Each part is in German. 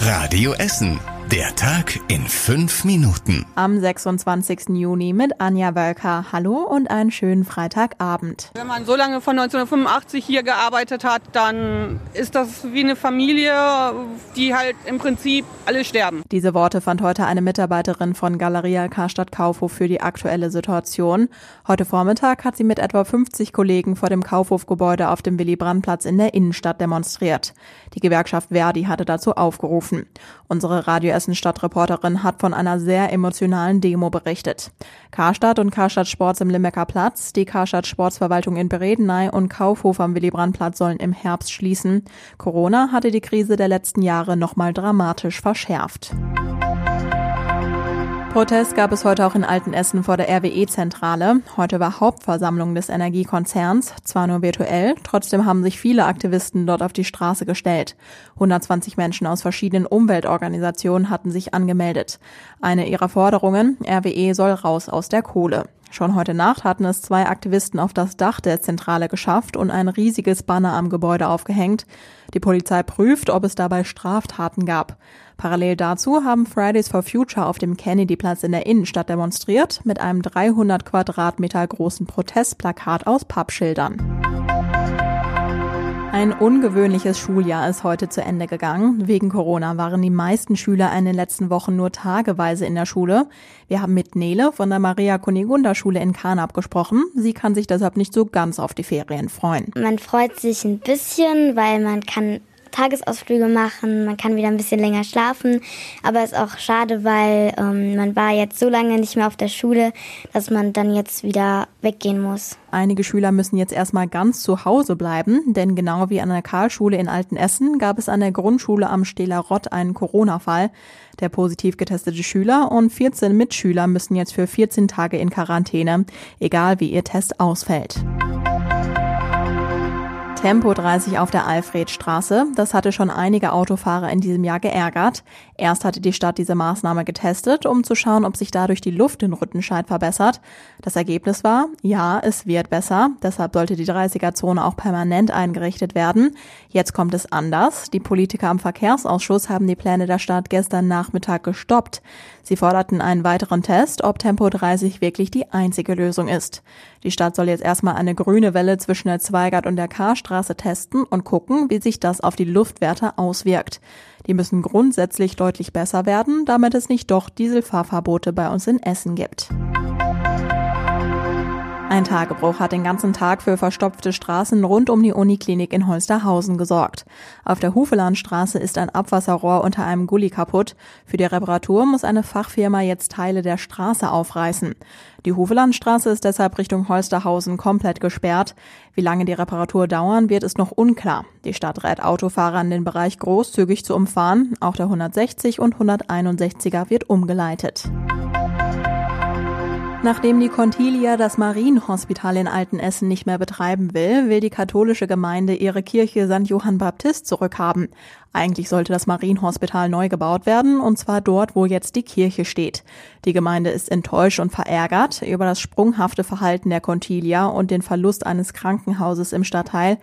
Radio Essen. Der Tag in fünf Minuten. Am 26. Juni mit Anja Wölker. Hallo und einen schönen Freitagabend. Wenn man so lange von 1985 hier gearbeitet hat, dann ist das wie eine Familie, die halt im Prinzip alle sterben. Diese Worte fand heute eine Mitarbeiterin von Galeria Karstadt Kaufhof für die aktuelle Situation. Heute Vormittag hat sie mit etwa 50 Kollegen vor dem Kaufhofgebäude auf dem Willy-Brandt-Platz in der Innenstadt demonstriert. Die Gewerkschaft Verdi hatte dazu aufgerufen. Unsere Radio Essen-Stadtreporterin hat von einer sehr emotionalen Demo berichtet. Karstadt und Karstadt Sports im Limbecker Platz, die Karstadt Sportsverwaltung in Beredeney und Kaufhof am Willy-Brandt-Platz sollen im Herbst schließen. Corona hatte die Krise der letzten Jahre nochmal dramatisch verschärft. Protest gab es heute auch in Altenessen vor der RWE-Zentrale. Heute war Hauptversammlung des Energiekonzerns, zwar nur virtuell, trotzdem haben sich viele Aktivisten dort auf die Straße gestellt. 120 Menschen aus verschiedenen Umweltorganisationen hatten sich angemeldet. Eine ihrer Forderungen, RWE soll raus aus der Kohle. Schon heute Nacht hatten es zwei Aktivisten auf das Dach der Zentrale geschafft und ein riesiges Banner am Gebäude aufgehängt. Die Polizei prüft, ob es dabei Straftaten gab. Parallel dazu haben Fridays for Future auf dem Kennedyplatz in der Innenstadt demonstriert mit einem 300 Quadratmeter großen Protestplakat aus Pappschildern. Ein ungewöhnliches Schuljahr ist heute zu Ende gegangen. Wegen Corona waren die meisten Schüler in den letzten Wochen nur tageweise in der Schule. Wir haben mit Nele von der Maria Kunigunda Schule in Karnap gesprochen. Sie kann sich deshalb nicht so ganz auf die Ferien freuen. Man freut sich ein bisschen, weil man kann Tagesausflüge machen, man kann wieder ein bisschen länger schlafen, aber es ist auch schade, weil ähm, man war jetzt so lange nicht mehr auf der Schule, dass man dann jetzt wieder weggehen muss. Einige Schüler müssen jetzt erstmal ganz zu Hause bleiben, denn genau wie an der Karlschule in Altenessen gab es an der Grundschule am Stehler Rott einen Corona-Fall. Der positiv getestete Schüler und 14 Mitschüler müssen jetzt für 14 Tage in Quarantäne, egal wie ihr Test ausfällt. Tempo 30 auf der Alfredstraße. Das hatte schon einige Autofahrer in diesem Jahr geärgert. Erst hatte die Stadt diese Maßnahme getestet, um zu schauen, ob sich dadurch die Luft in Rüttenscheid verbessert. Das Ergebnis war, ja, es wird besser. Deshalb sollte die 30er-Zone auch permanent eingerichtet werden. Jetzt kommt es anders. Die Politiker am Verkehrsausschuss haben die Pläne der Stadt gestern Nachmittag gestoppt. Sie forderten einen weiteren Test, ob Tempo 30 wirklich die einzige Lösung ist. Die Stadt soll jetzt erstmal eine grüne Welle zwischen der Zweigart und der Karstraße testen und gucken, wie sich das auf die Luftwerte auswirkt. Die müssen grundsätzlich deutlich besser werden, damit es nicht doch Dieselfahrverbote bei uns in Essen gibt. Ein Tagebruch hat den ganzen Tag für verstopfte Straßen rund um die Uniklinik in Holsterhausen gesorgt. Auf der Hufelandstraße ist ein Abwasserrohr unter einem Gully kaputt. Für die Reparatur muss eine Fachfirma jetzt Teile der Straße aufreißen. Die Hufelandstraße ist deshalb Richtung Holsterhausen komplett gesperrt. Wie lange die Reparatur dauern wird, ist noch unklar. Die Stadt rät Autofahrern, den Bereich großzügig zu umfahren. Auch der 160 und 161er wird umgeleitet. Nachdem die Contilia das Marienhospital in Altenessen nicht mehr betreiben will, will die katholische Gemeinde ihre Kirche St. Johann Baptist zurückhaben. Eigentlich sollte das Marienhospital neu gebaut werden, und zwar dort, wo jetzt die Kirche steht. Die Gemeinde ist enttäuscht und verärgert über das sprunghafte Verhalten der Contilia und den Verlust eines Krankenhauses im Stadtteil.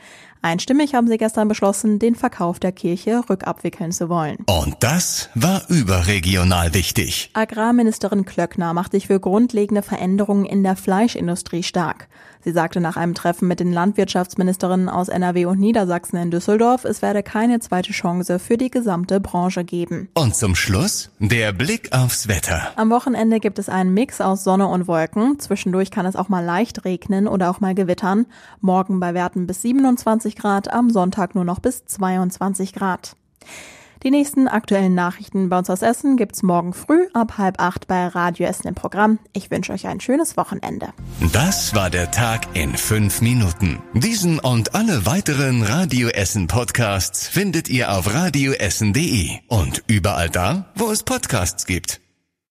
Einstimmig haben sie gestern beschlossen, den Verkauf der Kirche rückabwickeln zu wollen. Und das war überregional wichtig. Agrarministerin Klöckner macht sich für grundlegende Veränderungen in der Fleischindustrie stark. Sie sagte nach einem Treffen mit den Landwirtschaftsministerinnen aus NRW und Niedersachsen in Düsseldorf, es werde keine zweite Chance für die gesamte Branche geben. Und zum Schluss der Blick aufs Wetter. Am Wochenende gibt es einen Mix aus Sonne und Wolken. Zwischendurch kann es auch mal leicht regnen oder auch mal gewittern. Morgen bei Werten bis 27 Grad, am Sonntag nur noch bis 22 Grad. Die nächsten aktuellen Nachrichten bei uns aus Essen gibt's morgen früh ab halb acht bei Radio Essen im Programm. Ich wünsche euch ein schönes Wochenende. Das war der Tag in fünf Minuten. Diesen und alle weiteren Radio Essen Podcasts findet ihr auf radioessen.de und überall da, wo es Podcasts gibt.